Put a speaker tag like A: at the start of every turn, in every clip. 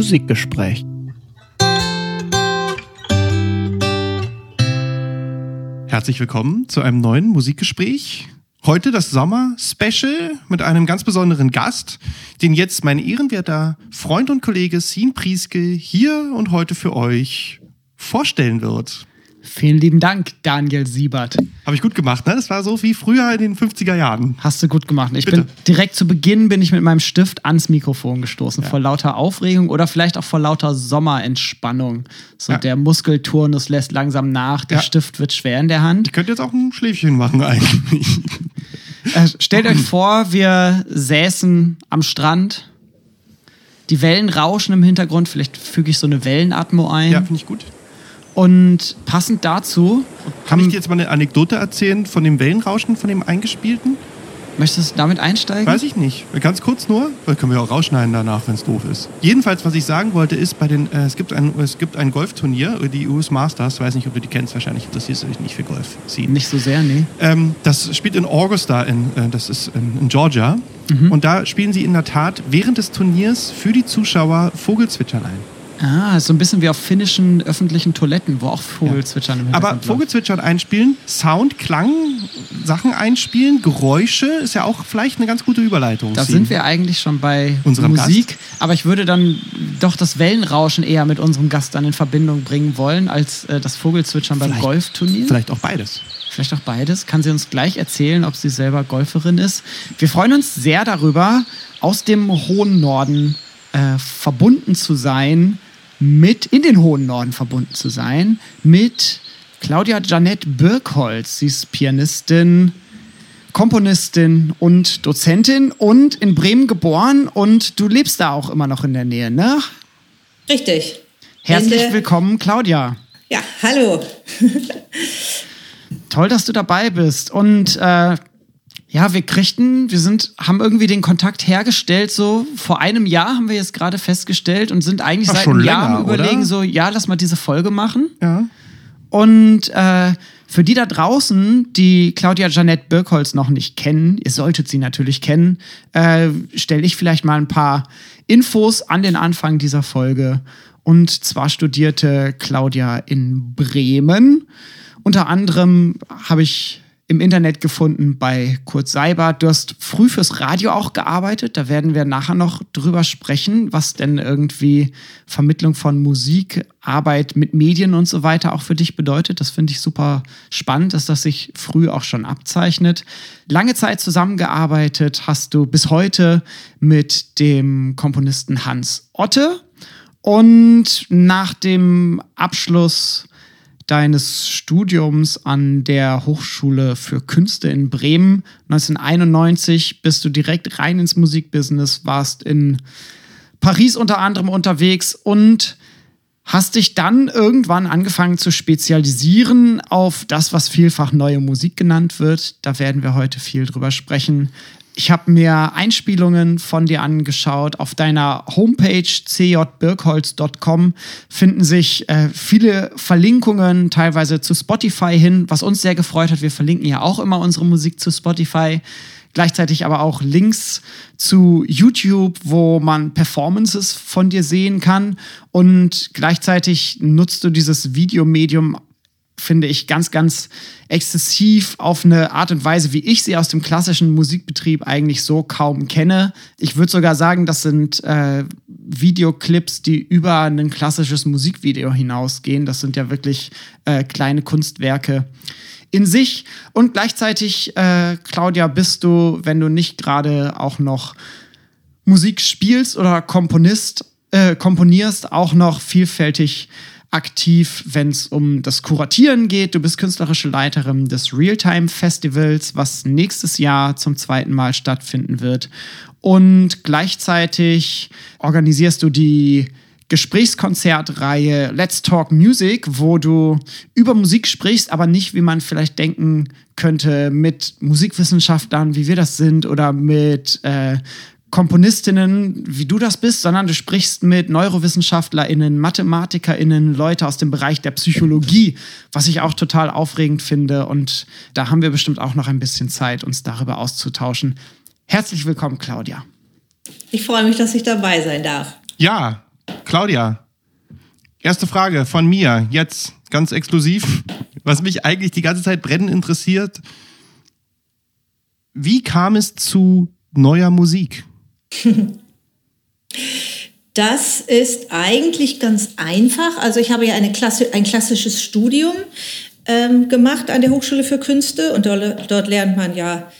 A: Musikgespräch.
B: Herzlich willkommen zu einem neuen Musikgespräch. Heute das Sommer-Special mit einem ganz besonderen Gast, den jetzt mein ehrenwerter Freund und Kollege Sien Prieske hier und heute für euch vorstellen wird.
C: Vielen lieben Dank, Daniel Siebert.
B: Habe ich gut gemacht, ne? Das war so wie früher in den 50er Jahren.
C: Hast du gut gemacht. Ich
B: Bitte.
C: bin direkt zu Beginn bin ich mit meinem Stift ans Mikrofon gestoßen, vor lauter Aufregung oder vielleicht auch vor lauter Sommerentspannung. So
B: Ja.
C: der Muskelturnus lässt langsam nach, der
B: Ja.
C: Stift wird schwer in der Hand.
B: Ich könnte jetzt auch ein Schläfchen machen eigentlich.
C: Äh, stellt euch vor, wir säßen am Strand. Die Wellen rauschen im Hintergrund, vielleicht füge ich so eine Wellenatmo ein.
B: Ja, finde ich gut.
C: Und passend dazu,
B: Kann ich dir jetzt mal eine Anekdote erzählen von dem Wellenrauschen, von dem eingespielten?
C: möchtest du damit einsteigen?
B: Weiß ich nicht. Ganz kurz nur, weil können wir auch rausschneiden danach, wenn es doof ist. Jedenfalls, was ich sagen wollte, ist, bei den, äh, es, gibt ein, es gibt ein Golfturnier, die US Masters, weiß nicht, ob du die kennst, wahrscheinlich interessierst du dich nicht für Golf. Ziehen.
C: Nicht so sehr, nee.
B: Ähm, das spielt in Augusta, in, äh, das ist in, in Georgia. Und da spielen sie in der Tat während des Turniers für die Zuschauer Vogelzwitschern ein.
C: Ah, so ein bisschen wie auf finnischen öffentlichen Toiletten, wo auch Vogelzwitschern im
B: Aber
C: Hintergrund läuft.
B: Vogelzwitschern einspielen, Sound, Klang, Sachen einspielen, Geräusche ist ja auch vielleicht eine ganz gute Überleitung.
C: Da sind wir eigentlich schon bei
B: Unserem
C: Musik,
B: Gast.
C: aber ich würde dann doch das Wellenrauschen eher mit unserem Gast dann in Verbindung bringen wollen, als äh, das Vogelzwitschern beim
B: Vielleicht-
C: Golfturnier.
B: Vielleicht auch beides.
C: Vielleicht auch beides. Kann sie uns gleich erzählen, ob sie selber Golferin ist. Wir freuen uns sehr darüber, aus dem hohen Norden äh, verbunden zu sein, mit, in den hohen Norden verbunden zu sein, mit Claudia Janette Birkholz. Sie ist Pianistin, Komponistin und Dozentin und in Bremen geboren und du lebst da auch immer noch in der Nähe, ne?
D: Richtig.
C: Herzlich
D: Ende-
C: willkommen, Claudia.
D: Ja, hallo.
C: Toll, dass du dabei bist. Und äh, ja, wir kriegten, wir sind, haben irgendwie den Kontakt hergestellt. So vor einem Jahr haben wir jetzt gerade festgestellt und sind eigentlich
B: Ach,
C: seit einem Jahr am überlegen,
B: oder?
C: so ja, lass mal diese Folge machen.
B: Ja.
C: Und äh, für die da draußen, die Claudia Janette Birkholz noch nicht kennen, ihr solltet sie natürlich kennen, äh, stelle ich vielleicht mal ein paar Infos an den Anfang dieser Folge. Und zwar studierte Claudia in Bremen. Unter anderem habe ich im Internet gefunden bei Kurt Seibert. Du hast früh fürs Radio auch gearbeitet. Da werden wir nachher noch drüber sprechen, was denn irgendwie Vermittlung von Musik, Arbeit mit Medien und so weiter auch für dich bedeutet. Das finde ich super spannend, dass das sich früh auch schon abzeichnet. Lange Zeit zusammengearbeitet hast du bis heute mit dem Komponisten Hans Otte. Und nach dem Abschluss deines Studiums an der Hochschule für Künste in Bremen 1991 bist du direkt rein ins Musikbusiness, warst in Paris unter anderem unterwegs und hast dich dann irgendwann angefangen zu spezialisieren auf das, was vielfach neue Musik genannt wird. Da werden wir heute viel drüber sprechen. Ich habe mir Einspielungen von dir angeschaut. Auf deiner Homepage cjbirkholz.com finden sich äh, viele Verlinkungen, teilweise zu Spotify hin, was uns sehr gefreut hat. Wir verlinken ja auch immer unsere Musik zu Spotify. Gleichzeitig aber auch Links zu YouTube, wo man Performances von dir sehen kann. Und gleichzeitig nutzt du dieses Videomedium finde ich, ganz, ganz exzessiv auf eine Art und Weise, wie ich sie aus dem klassischen Musikbetrieb eigentlich so kaum kenne. Ich würde sogar sagen, das sind äh, Videoclips, die über ein klassisches Musikvideo hinausgehen. Das sind ja wirklich äh, kleine Kunstwerke in sich. Und gleichzeitig, äh, Claudia, bist du, wenn du nicht gerade auch noch Musik spielst oder Komponist, äh, komponierst, auch noch vielfältig aktiv, wenn es um das Kuratieren geht. Du bist künstlerische Leiterin des Realtime Festivals, was nächstes Jahr zum zweiten Mal stattfinden wird. Und gleichzeitig organisierst du die Gesprächskonzertreihe Let's Talk Music, wo du über Musik sprichst, aber nicht, wie man vielleicht denken könnte, mit Musikwissenschaftlern, wie wir das sind, oder mit äh, Komponistinnen, wie du das bist, sondern du sprichst mit NeurowissenschaftlerInnen, MathematikerInnen, Leute aus dem Bereich der Psychologie, was ich auch total aufregend finde. Und da haben wir bestimmt auch noch ein bisschen Zeit, uns darüber auszutauschen. Herzlich willkommen, Claudia.
D: Ich freue mich, dass ich dabei sein darf.
B: Ja, Claudia, erste Frage von mir, jetzt ganz exklusiv, was mich eigentlich die ganze Zeit brennend interessiert. Wie kam es zu neuer Musik?
D: Das ist eigentlich ganz einfach. Also ich habe ja eine Klasse, ein klassisches Studium ähm, gemacht an der Hochschule für Künste und dort, dort lernt man ja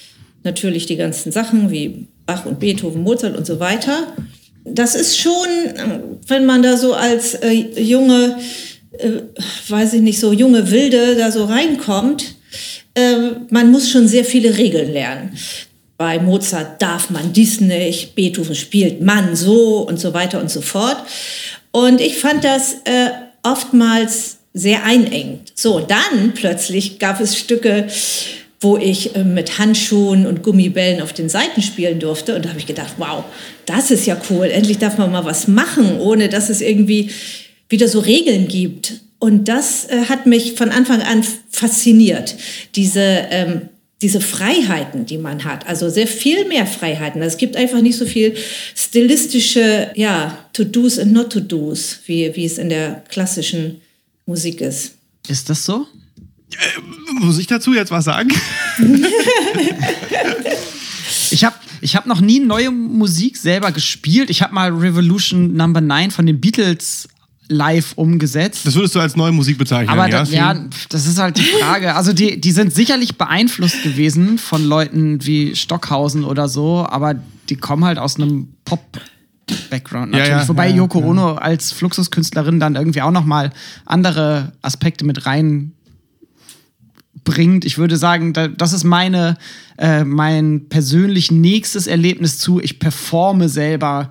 D: natürlich die ganzen Sachen wie Bach und Beethoven, Mozart und so weiter. Das ist schon, wenn man da so als äh, junge, äh, weiß ich nicht, so junge Wilde da so reinkommt, äh, man muss schon sehr viele Regeln lernen. Bei Mozart darf man dies nicht, Beethoven spielt man so und so weiter und so fort. Und ich fand das äh, oftmals sehr einengend. So, dann plötzlich gab es Stücke, wo ich äh, mit Handschuhen und Gummibällen auf den Seiten spielen durfte. Und da habe ich gedacht, wow, das ist ja cool. Endlich darf man mal was machen, ohne dass es irgendwie wieder so Regeln gibt. Und das äh, hat mich von Anfang an fasziniert. Diese ähm, diese Freiheiten, die man hat, also sehr viel mehr Freiheiten. Es gibt einfach nicht so viel stilistische, ja, To-Dos und Not-To-Dos, wie, wie es in der klassischen Musik ist.
C: Ist das so?
B: Äh, muss ich dazu jetzt was sagen?
C: ich habe ich hab noch nie neue Musik selber gespielt. Ich habe mal Revolution Number 9 von den Beatles live umgesetzt.
B: Das würdest du als neue Musik bezeichnen,
C: Aber
B: ja?
C: Das, ja, das ist halt die Frage. Also die, die sind sicherlich beeinflusst gewesen von Leuten wie Stockhausen oder so, aber die kommen halt aus einem Pop Background natürlich. Ja, ja, Wobei ja, Yoko Ono als Fluxuskünstlerin dann irgendwie auch noch mal andere Aspekte mit rein bringt. Ich würde sagen, das ist meine, äh, mein persönlich nächstes Erlebnis zu. Ich performe selber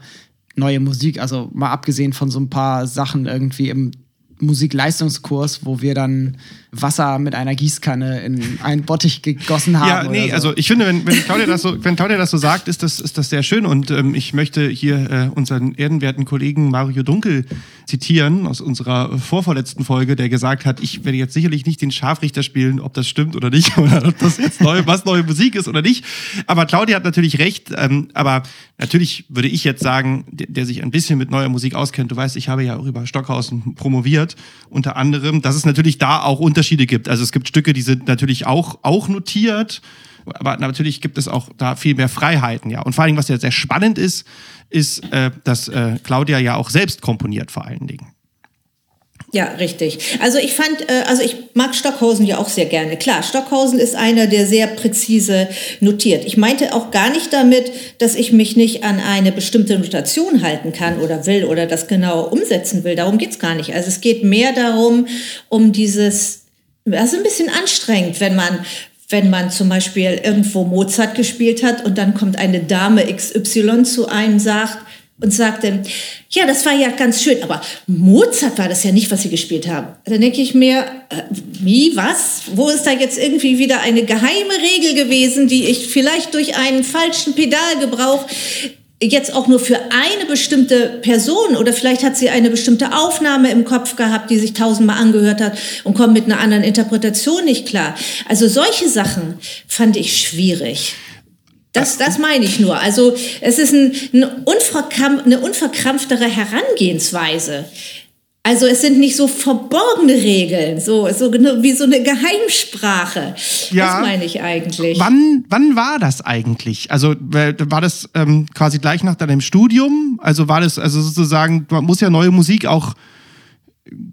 C: neue Musik, also mal abgesehen von so ein paar Sachen irgendwie im Musikleistungskurs, wo wir dann Wasser mit einer Gießkanne in einen Bottich gegossen haben.
B: Ja, nee, so. also ich finde, wenn, wenn, Claudia das so, wenn Claudia das so sagt, ist das, ist das sehr schön. Und ähm, ich möchte hier äh, unseren ehrenwerten Kollegen Mario Dunkel zitieren aus unserer vorvorletzten Folge, der gesagt hat, ich werde jetzt sicherlich nicht den Scharfrichter spielen, ob das stimmt oder nicht, oder ob das jetzt neu, was neue Musik ist oder nicht. Aber Claudia hat natürlich recht. Ähm, aber natürlich würde ich jetzt sagen, der, der sich ein bisschen mit neuer Musik auskennt, du weißt, ich habe ja auch über Stockhausen promoviert, unter anderem, dass es natürlich da auch unter Unterschiede gibt. Also es gibt Stücke, die sind natürlich auch, auch notiert, aber natürlich gibt es auch da viel mehr Freiheiten, ja. Und vor allen Dingen, was ja sehr spannend ist, ist, äh, dass äh, Claudia ja auch selbst komponiert vor allen Dingen.
D: Ja, richtig. Also ich fand, äh, also ich mag Stockhausen ja auch sehr gerne. Klar, Stockhausen ist einer, der sehr präzise notiert. Ich meinte auch gar nicht damit, dass ich mich nicht an eine bestimmte Notation halten kann oder will oder das genau umsetzen will. Darum geht's gar nicht. Also es geht mehr darum, um dieses, also ein bisschen anstrengend, wenn man wenn man zum Beispiel irgendwo Mozart gespielt hat und dann kommt eine Dame XY zu einem und sagt, und sagte, ja, das war ja ganz schön, aber Mozart war das ja nicht, was sie gespielt haben. Dann denke ich mir, äh, wie, was? Wo ist da jetzt irgendwie wieder eine geheime Regel gewesen, die ich vielleicht durch einen falschen Pedalgebrauch jetzt auch nur für eine bestimmte Person oder vielleicht hat sie eine bestimmte Aufnahme im Kopf gehabt, die sich tausendmal angehört hat und kommt mit einer anderen Interpretation nicht klar. Also solche Sachen fand ich schwierig. Das, das meine ich nur. Also es ist ein, ein unverkrampf, eine unverkrampftere Herangehensweise. Also es sind nicht so verborgene Regeln, so, so wie so eine Geheimsprache. Ja, das meine ich eigentlich.
B: Wann, wann war das eigentlich? Also war das ähm, quasi gleich nach deinem Studium? Also war das also sozusagen, man muss ja neue Musik auch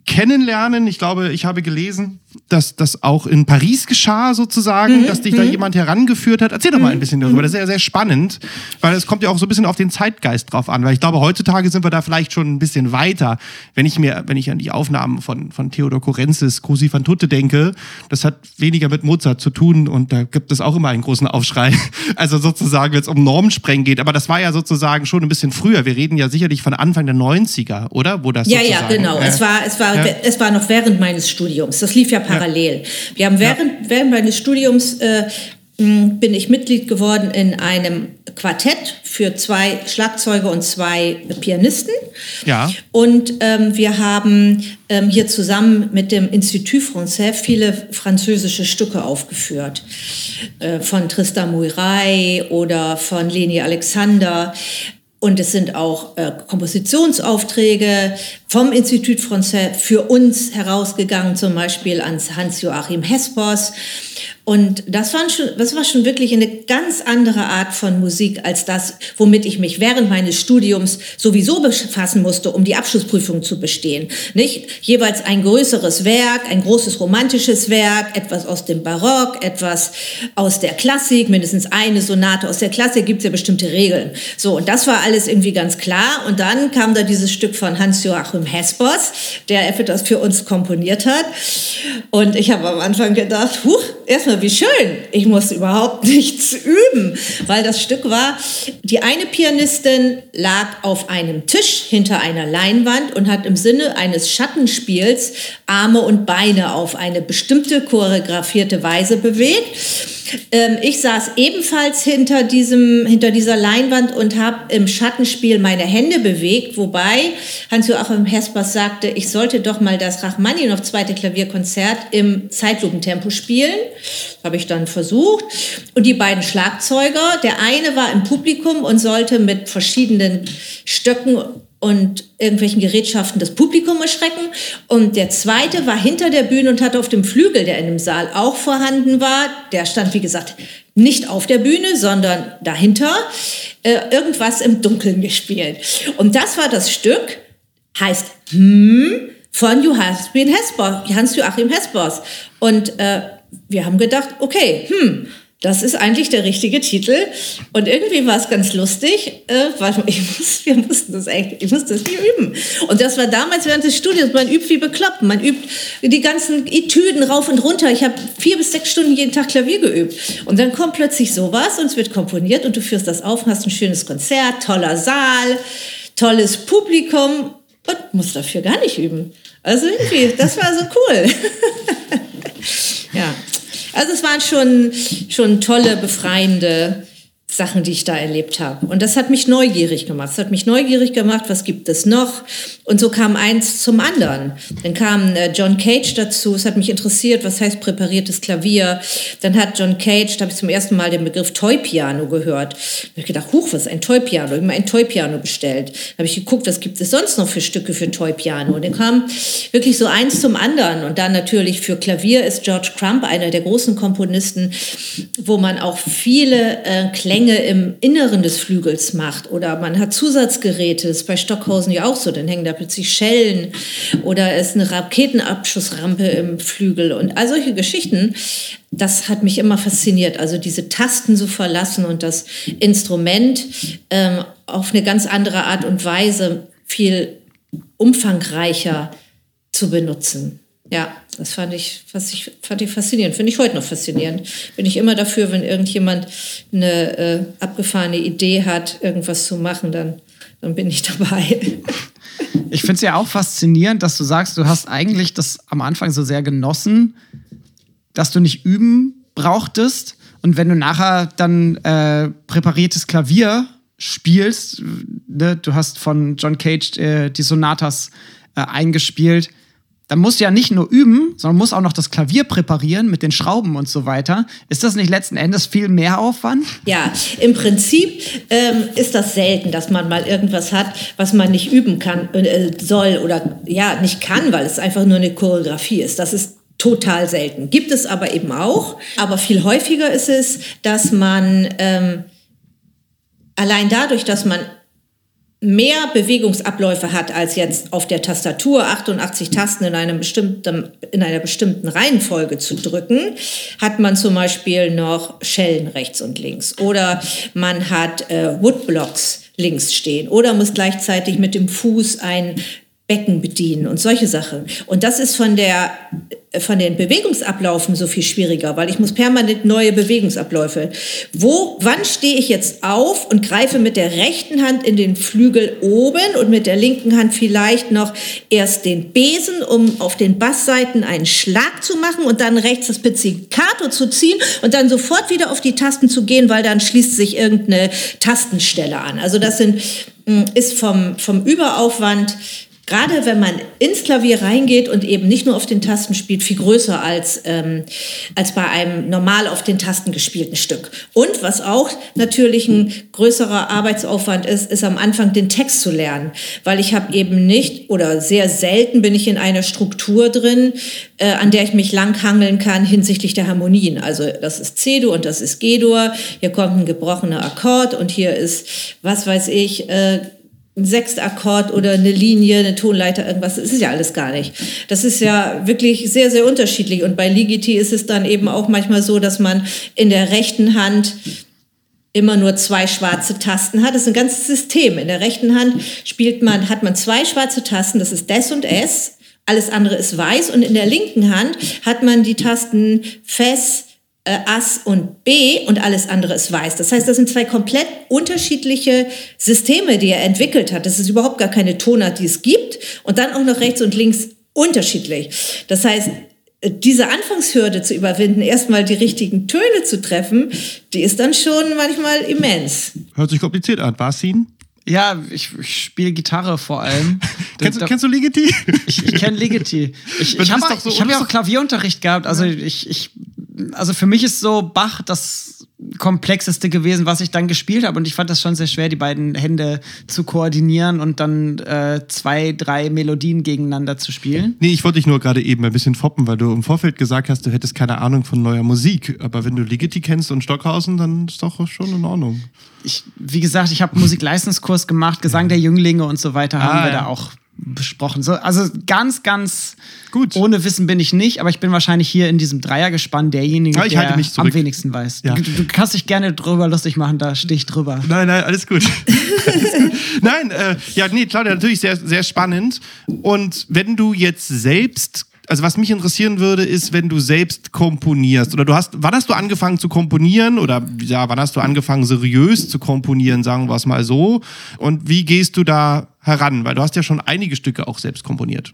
B: kennenlernen. Ich glaube, ich habe gelesen, dass das auch in Paris geschah, sozusagen, mhm. dass dich mhm. da jemand herangeführt hat. Erzähl doch mal ein mhm. bisschen darüber. Das ist ja sehr spannend, weil es kommt ja auch so ein bisschen auf den Zeitgeist drauf an. Weil ich glaube, heutzutage sind wir da vielleicht schon ein bisschen weiter. Wenn ich mir, wenn ich an die Aufnahmen von, von Theodor Korenzis, Cosi van Tutte denke, das hat weniger mit Mozart zu tun und da gibt es auch immer einen großen Aufschrei. Also sozusagen, wenn es um Normsprengen geht. Aber das war ja sozusagen schon ein bisschen früher. Wir reden ja sicherlich von Anfang der 90er, oder?
D: Wo das ja, ja, genau. Äh, es war, es war, ja. es war noch während meines Studiums. Das lief ja parallel. Wir haben während, während meines Studiums äh, bin ich Mitglied geworden in einem Quartett für zwei Schlagzeuger und zwei Pianisten.
B: Ja.
D: Und ähm, wir haben ähm, hier zusammen mit dem Institut Français viele französische Stücke aufgeführt. Äh, von Tristan Muirai oder von Leni Alexander. Und es sind auch äh, Kompositionsaufträge vom Institut Français für uns herausgegangen, zum Beispiel ans Hans-Joachim Hespers. Und das, waren schon, das war schon wirklich eine ganz andere Art von Musik als das, womit ich mich während meines Studiums sowieso befassen musste, um die Abschlussprüfung zu bestehen. Nicht jeweils ein größeres Werk, ein großes romantisches Werk, etwas aus dem Barock, etwas aus der Klassik, mindestens eine Sonate aus der Klassik, gibt es ja bestimmte Regeln. So, und das war alles irgendwie ganz klar. Und dann kam da dieses Stück von Hans-Joachim Hespers, der etwas für uns komponiert hat. Und ich habe am Anfang gedacht, huch, erstmal wie schön, ich muss überhaupt nichts üben, weil das Stück war, die eine Pianistin lag auf einem Tisch hinter einer Leinwand und hat im Sinne eines Schattenspiels Arme und Beine auf eine bestimmte choreografierte Weise bewegt. Ähm, ich saß ebenfalls hinter, diesem, hinter dieser Leinwand und habe im Schattenspiel meine Hände bewegt, wobei Hans-Joachim Hespers sagte, ich sollte doch mal das Rachmaninow zweite Klavierkonzert im Zeitlupentempo spielen. Habe ich dann versucht. Und die beiden Schlagzeuger, der eine war im Publikum und sollte mit verschiedenen Stöcken und irgendwelchen Gerätschaften das Publikum erschrecken. Und der zweite war hinter der Bühne und hatte auf dem Flügel, der in dem Saal auch vorhanden war, der stand, wie gesagt, nicht auf der Bühne, sondern dahinter, äh, irgendwas im Dunkeln gespielt. Und das war das Stück, heißt Hm von Joachim Hespers, Hans-Joachim Hespers. Und äh, wir haben gedacht, okay, hm, das ist eigentlich der richtige Titel. Und irgendwie war es ganz lustig, äh, weil ich muss, wir mussten das eigentlich, ich musste das nie üben. Und das war damals während des Studiums, man übt wie bekloppt. Man übt die ganzen Etüden rauf und runter. Ich habe vier bis sechs Stunden jeden Tag Klavier geübt. Und dann kommt plötzlich sowas und es wird komponiert und du führst das auf und hast ein schönes Konzert, toller Saal, tolles Publikum und musst dafür gar nicht üben. Also irgendwie, das war so cool. ja. Also es waren schon, schon tolle, befreiende Sachen, die ich da erlebt habe. Und das hat mich neugierig gemacht. Es hat mich neugierig gemacht, was gibt es noch? Und so kam eins zum anderen. Dann kam äh, John Cage dazu. Es hat mich interessiert, was heißt präpariertes Klavier. Dann hat John Cage, da habe ich zum ersten Mal den Begriff Toy-Piano gehört. Da habe ich gedacht, huch, was ist ein Toy-Piano? Ich habe mir ein Toy-Piano bestellt. Da habe ich geguckt, was gibt es sonst noch für Stücke für Toy-Piano? Und dann kam wirklich so eins zum anderen. Und dann natürlich für Klavier ist George Crump einer der großen Komponisten, wo man auch viele äh, Klänge Dinge im Inneren des Flügels macht oder man hat Zusatzgeräte, das ist bei Stockhausen ja auch so, dann hängen da plötzlich Schellen oder es ist eine Raketenabschussrampe im Flügel und all solche Geschichten, das hat mich immer fasziniert. Also diese Tasten zu verlassen und das Instrument ähm, auf eine ganz andere Art und Weise viel umfangreicher zu benutzen. Ja, das fand ich, fand ich, faszinierend. Finde ich heute noch faszinierend. Bin ich immer dafür, wenn irgendjemand eine äh, abgefahrene Idee hat, irgendwas zu machen, dann, dann bin ich dabei.
C: Ich finde es ja auch faszinierend, dass du sagst, du hast eigentlich das am Anfang so sehr genossen, dass du nicht üben brauchtest. Und wenn du nachher dann äh, präpariertes Klavier spielst, ne, du hast von John Cage äh, die Sonatas äh, eingespielt, dann musst du ja nicht nur üben, sondern musst auch noch das Klavier präparieren mit den Schrauben und so weiter. Ist das nicht letzten Endes viel mehr Aufwand?
D: Ja, im Prinzip ähm, ist das selten, dass man mal irgendwas hat, was man nicht üben kann, äh, soll oder ja, nicht kann, weil es einfach nur eine Choreografie ist. Das ist total selten. Gibt es aber eben auch. Aber viel häufiger ist es, dass man ähm, allein dadurch, dass man mehr Bewegungsabläufe hat als jetzt auf der Tastatur 88 Tasten in, einem bestimmten, in einer bestimmten Reihenfolge zu drücken, hat man zum Beispiel noch Schellen rechts und links. Oder man hat äh, Woodblocks links stehen. Oder muss gleichzeitig mit dem Fuß ein Becken bedienen und solche Sachen. Und das ist von der von den Bewegungsablaufen so viel schwieriger, weil ich muss permanent neue Bewegungsabläufe. Wo, wann stehe ich jetzt auf und greife mit der rechten Hand in den Flügel oben und mit der linken Hand vielleicht noch erst den Besen, um auf den Bassseiten einen Schlag zu machen und dann rechts das Pizzicato zu ziehen und dann sofort wieder auf die Tasten zu gehen, weil dann schließt sich irgendeine Tastenstelle an. Also das sind, hm, ist vom, vom Überaufwand gerade wenn man ins Klavier reingeht und eben nicht nur auf den Tasten spielt, viel größer als, ähm, als bei einem normal auf den Tasten gespielten Stück. Und was auch natürlich ein größerer Arbeitsaufwand ist, ist am Anfang den Text zu lernen, weil ich habe eben nicht oder sehr selten bin ich in einer Struktur drin, äh, an der ich mich langhangeln kann hinsichtlich der Harmonien. Also das ist C-Dur und das ist G-Dur, hier kommt ein gebrochener Akkord und hier ist, was weiß ich, äh, ein Sechstakkord oder eine Linie, eine Tonleiter, irgendwas. Das ist ja alles gar nicht. Das ist ja wirklich sehr, sehr unterschiedlich. Und bei Ligeti ist es dann eben auch manchmal so, dass man in der rechten Hand immer nur zwei schwarze Tasten hat. Das ist ein ganzes System. In der rechten Hand spielt man, hat man zwei schwarze Tasten, das ist Des und S. Alles andere ist weiß. Und in der linken Hand hat man die Tasten Fes, äh, Ass und B und alles andere ist weiß. Das heißt, das sind zwei komplett unterschiedliche Systeme, die er entwickelt hat. Das ist überhaupt gar keine Tonart, die es gibt. Und dann auch noch rechts und links unterschiedlich. Das heißt, diese Anfangshürde zu überwinden, erstmal die richtigen Töne zu treffen, die ist dann schon manchmal immens.
B: Hört sich kompliziert an. War es ihn?
C: Ja, ich, ich spiele Gitarre vor allem.
B: kennst, da, kennst du Ligeti?
C: Ich, ich kenne Ligeti. Ich, ich habe so, hab ja auch Klavierunterricht gehabt. Also ich, ich also für mich ist so Bach das komplexeste gewesen, was ich dann gespielt habe. Und ich fand das schon sehr schwer, die beiden Hände zu koordinieren und dann äh, zwei, drei Melodien gegeneinander zu spielen.
B: Nee, ich wollte dich nur gerade eben ein bisschen foppen, weil du im Vorfeld gesagt hast, du hättest keine Ahnung von neuer Musik. Aber wenn du Ligeti kennst und Stockhausen, dann ist doch schon in Ordnung.
C: Ich, wie gesagt, ich habe Musikleistungskurs gemacht, Gesang der Jünglinge und so weiter, haben ah, wir ja. da auch besprochen. So, also ganz, ganz gut. Ohne Wissen bin ich nicht, aber ich bin wahrscheinlich hier in diesem Dreiergespann derjenige,
B: ja, der
C: am wenigsten weiß. Ja. Du, du, kannst dich gerne drüber lustig machen, da stehe ich drüber.
B: Nein, nein, alles gut. alles gut. Nein, äh, ja, nee, Claudia, natürlich sehr, sehr spannend. Und wenn du jetzt selbst also was mich interessieren würde, ist, wenn du selbst komponierst. Oder du hast, wann hast du angefangen zu komponieren? Oder ja, wann hast du angefangen seriös zu komponieren, sagen wir es mal so? Und wie gehst du da heran, weil du hast ja schon einige Stücke auch selbst komponiert.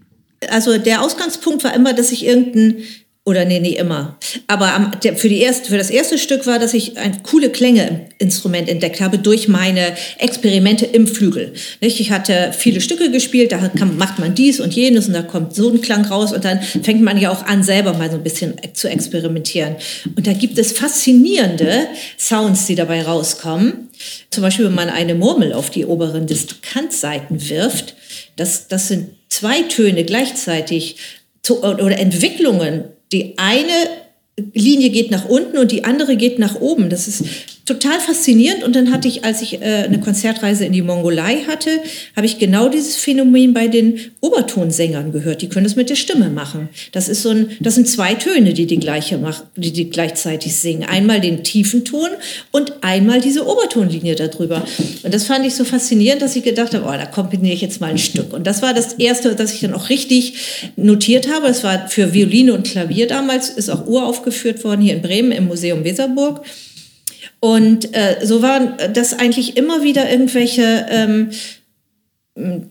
D: Also der Ausgangspunkt war immer, dass ich irgendein oder nee, nee, immer. Aber am, der, für, die erste, für das erste Stück war, dass ich ein coole Klänge-Instrument entdeckt habe durch meine Experimente im Flügel. Nicht? Ich hatte viele Stücke gespielt, da kann, macht man dies und jenes und da kommt so ein Klang raus und dann fängt man ja auch an, selber mal so ein bisschen zu experimentieren. Und da gibt es faszinierende Sounds, die dabei rauskommen. Zum Beispiel, wenn man eine Murmel auf die oberen Distanzseiten wirft. Das, das sind zwei Töne gleichzeitig zu, oder Entwicklungen die eine Linie geht nach unten und die andere geht nach oben. Das ist total faszinierend. Und dann hatte ich, als ich äh, eine Konzertreise in die Mongolei hatte, habe ich genau dieses Phänomen bei den Obertonsängern gehört. Die können das mit der Stimme machen. Das ist so ein, das sind zwei Töne, die die gleiche machen, die die gleichzeitig singen. Einmal den tiefen Ton und einmal diese Obertonlinie darüber. Und das fand ich so faszinierend, dass ich gedacht habe, oh, da komponiere ich jetzt mal ein Stück. Und das war das erste, das ich dann auch richtig notiert habe. Das war für Violine und Klavier damals, ist auch uraufgeführt worden hier in Bremen im Museum Weserburg. Und äh, so waren das eigentlich immer wieder irgendwelche, ähm,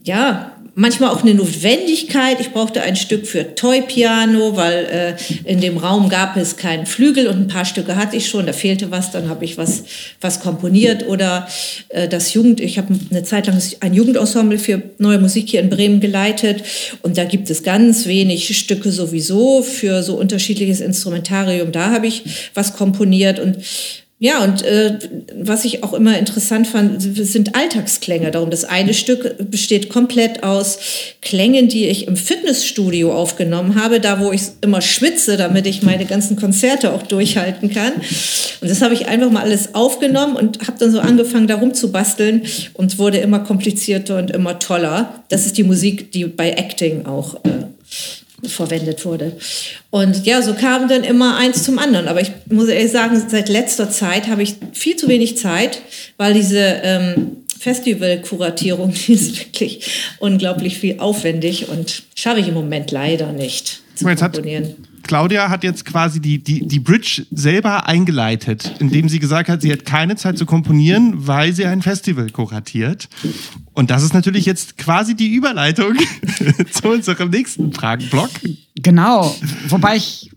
D: ja, manchmal auch eine Notwendigkeit. Ich brauchte ein Stück für Toy-Piano, weil äh, in dem Raum gab es keinen Flügel und ein paar Stücke hatte ich schon. Da fehlte was, dann habe ich was, was komponiert. Oder äh, das Jugend, ich habe eine Zeit lang ein Jugendensemble für neue Musik hier in Bremen geleitet. Und da gibt es ganz wenig Stücke sowieso für so unterschiedliches Instrumentarium. Da habe ich was komponiert. Und ja, und äh, was ich auch immer interessant fand, sind Alltagsklänge. Darum, das eine Stück besteht komplett aus Klängen, die ich im Fitnessstudio aufgenommen habe, da wo ich immer schwitze, damit ich meine ganzen Konzerte auch durchhalten kann. Und das habe ich einfach mal alles aufgenommen und habe dann so angefangen, darum zu basteln und wurde immer komplizierter und immer toller. Das ist die Musik, die bei Acting auch äh, verwendet wurde. Und ja, so kam dann immer eins zum anderen. Aber ich muss ehrlich sagen, seit letzter Zeit habe ich viel zu wenig Zeit, weil diese ähm, Festivalkuratierung, die ist wirklich unglaublich viel aufwendig und schaffe ich im Moment leider nicht zu komponieren.
B: Claudia hat jetzt quasi die, die, die Bridge selber eingeleitet, indem sie gesagt hat, sie hat keine Zeit zu komponieren, weil sie ein Festival kuratiert. Und das ist natürlich jetzt quasi die Überleitung zu unserem nächsten Fragenblock.
C: Genau, wobei ich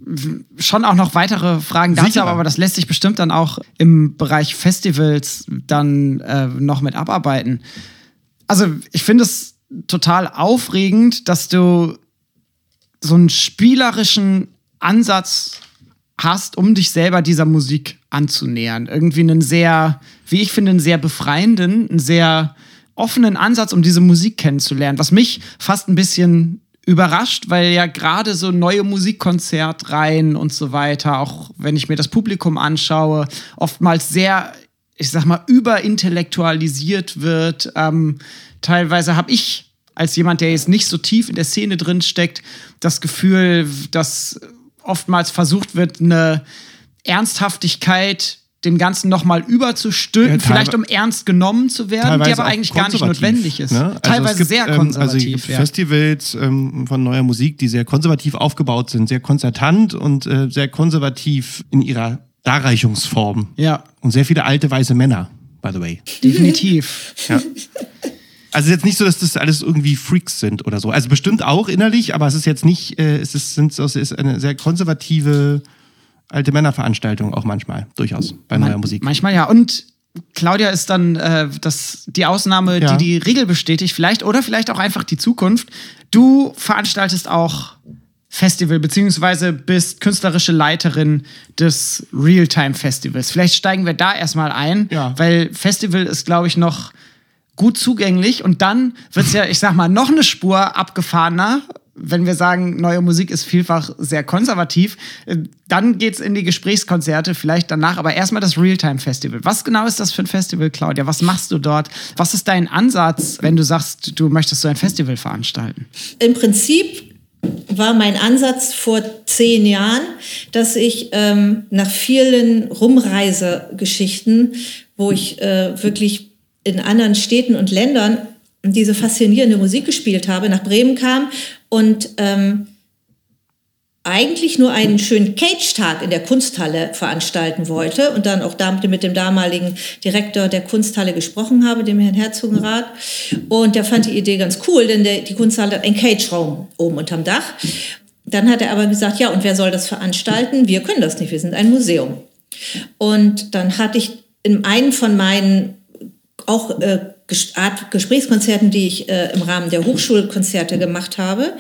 C: schon auch noch weitere Fragen dazu habe, aber das lässt sich bestimmt dann auch im Bereich Festivals dann äh, noch mit abarbeiten. Also ich finde es total aufregend, dass du so einen spielerischen Ansatz hast, um dich selber dieser Musik anzunähern. Irgendwie einen sehr, wie ich finde, einen sehr befreienden, einen sehr offenen Ansatz, um diese Musik kennenzulernen, was mich fast ein bisschen überrascht, weil ja gerade so neue Musikkonzertreihen und so weiter, auch wenn ich mir das Publikum anschaue, oftmals sehr, ich sag mal, überintellektualisiert wird. Ähm, teilweise habe ich als jemand, der jetzt nicht so tief in der Szene drin steckt, das Gefühl, dass oftmals versucht wird, eine Ernsthaftigkeit dem Ganzen nochmal überzustülpen, ja, vielleicht um ernst genommen zu werden, die aber eigentlich gar nicht notwendig ist. Ne? Also teilweise gibt, sehr konservativ. Ähm, also
B: ja. Festivals ähm, von neuer Musik, die sehr konservativ aufgebaut sind, sehr konzertant und äh, sehr konservativ in ihrer Darreichungsform.
C: Ja.
B: Und sehr viele alte weiße Männer, by the way.
C: Definitiv.
B: ja. Also jetzt nicht so, dass das alles irgendwie Freaks sind oder so. Also bestimmt auch innerlich, aber es ist jetzt nicht, äh, es ist, sind, es ist eine sehr konservative alte Männerveranstaltung auch manchmal, durchaus, bei neuer Musik.
C: Manchmal ja. Und Claudia ist dann äh, das, die Ausnahme, ja. die die Regel bestätigt, vielleicht oder vielleicht auch einfach die Zukunft. Du veranstaltest auch Festival, beziehungsweise bist künstlerische Leiterin des Realtime Festivals. Vielleicht steigen wir da erstmal ein, ja. weil Festival ist, glaube ich, noch gut zugänglich und dann wird es ja, ich sag mal, noch eine Spur abgefahrener. Wenn wir sagen, neue Musik ist vielfach sehr konservativ, äh, dann geht's in die Gesprächskonzerte, vielleicht danach, aber erstmal das Realtime Festival. Was genau ist das für ein Festival, Claudia? Was machst du dort? Was ist dein Ansatz, wenn du sagst, du möchtest so ein Festival veranstalten?
D: Im Prinzip war mein Ansatz vor zehn Jahren, dass ich ähm, nach vielen Rumreisegeschichten, wo ich äh, wirklich in anderen Städten und Ländern diese faszinierende Musik gespielt habe, nach Bremen kam und ähm, eigentlich nur einen schönen Cage-Tag in der Kunsthalle veranstalten wollte und dann auch damit mit dem damaligen Direktor der Kunsthalle gesprochen habe, dem Herrn Herzogenrath. Und der fand die Idee ganz cool, denn der, die Kunsthalle hat einen Cage-Raum oben unterm Dach. Dann hat er aber gesagt, ja, und wer soll das veranstalten? Wir können das nicht, wir sind ein Museum. Und dann hatte ich in einem von meinen auch äh, Art Gesprächskonzerten, die ich äh, im Rahmen der Hochschulkonzerte gemacht habe,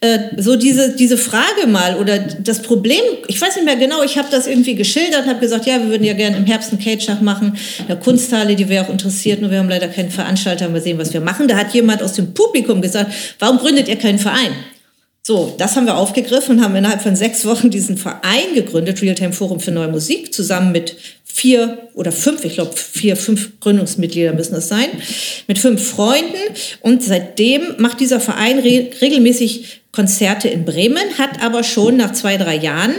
D: äh, so diese, diese Frage mal oder das Problem, ich weiß nicht mehr genau, ich habe das irgendwie geschildert, habe gesagt, ja, wir würden ja gerne im Herbst einen Cage-Tag machen, eine Kunsthalle, die wäre auch interessiert, nur wir haben leider keinen Veranstalter, mal sehen, was wir machen. Da hat jemand aus dem Publikum gesagt, warum gründet ihr keinen Verein? So, das haben wir aufgegriffen und haben innerhalb von sechs Wochen diesen Verein gegründet, Realtime Forum für Neue Musik, zusammen mit vier oder fünf, ich glaube vier, fünf Gründungsmitglieder müssen das sein, mit fünf Freunden. Und seitdem macht dieser Verein re regelmäßig Konzerte in Bremen, hat aber schon nach zwei, drei Jahren,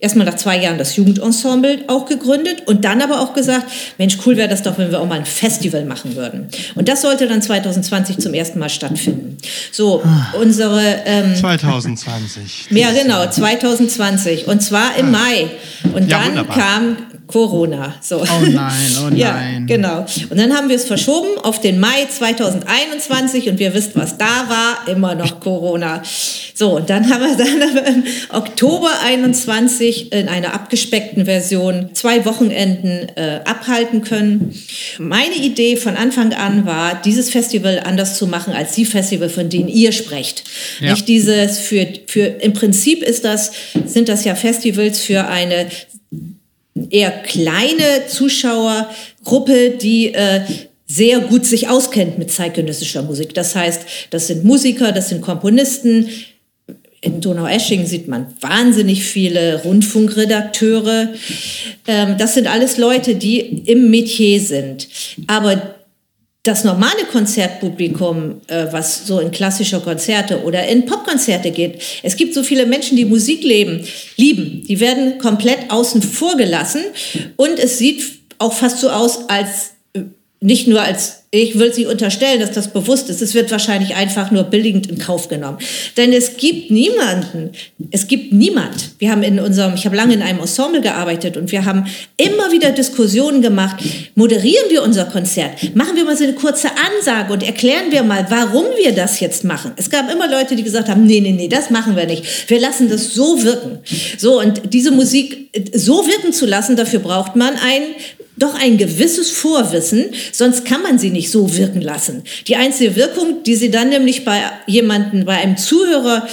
D: erstmal nach zwei Jahren das Jugendensemble auch gegründet und dann aber auch gesagt, Mensch, cool wäre das doch, wenn wir auch mal ein Festival machen würden. Und das sollte dann 2020 zum ersten Mal stattfinden. So, unsere... Ähm,
B: 2020.
D: Ja, genau, 2020. Und zwar im ah. Mai. Und ja, dann wunderbar. kam Corona. So.
C: Oh nein, oh nein.
D: Ja, genau. Und dann haben wir es verschoben auf den Mai 2021 und wir wisst, was da war, immer noch Corona. So, und dann haben wir dann im Oktober 21 in einer abgespeckten Version zwei Wochenenden äh, abhalten können. Meine Idee von Anfang an war, dieses Festival anders zu machen als die Festival, von denen ihr sprecht. Ja. Nicht dieses für, für, im Prinzip ist das, sind das ja Festivals für eine eher kleine Zuschauergruppe, die äh, sehr gut sich auskennt mit zeitgenössischer Musik. Das heißt, das sind Musiker, das sind Komponisten. In Donaueschingen sieht man wahnsinnig viele Rundfunkredakteure. Ähm, das sind alles Leute, die im Metier sind. Aber das normale Konzertpublikum, äh, was so in klassische Konzerte oder in Popkonzerte geht, es gibt so viele Menschen, die Musik leben, lieben, die werden komplett außen vor gelassen. Und es sieht auch fast so aus, als äh, nicht nur als ich will Sie unterstellen, dass das bewusst ist. Es wird wahrscheinlich einfach nur billigend in Kauf genommen. Denn es gibt niemanden, es gibt niemand. Wir haben in unserem, ich habe lange in einem Ensemble gearbeitet und wir haben immer wieder Diskussionen gemacht. Moderieren wir unser Konzert? Machen wir mal so eine kurze Ansage und erklären wir mal, warum wir das jetzt machen. Es gab immer Leute, die gesagt haben, nee, nee, nee, das machen wir nicht. Wir lassen das so wirken. So, und diese Musik so wirken zu lassen, dafür braucht man ein doch ein gewisses Vorwissen, sonst kann man sie nicht so wirken lassen. Die einzige Wirkung, die sie dann nämlich bei jemanden, bei einem Zuhörer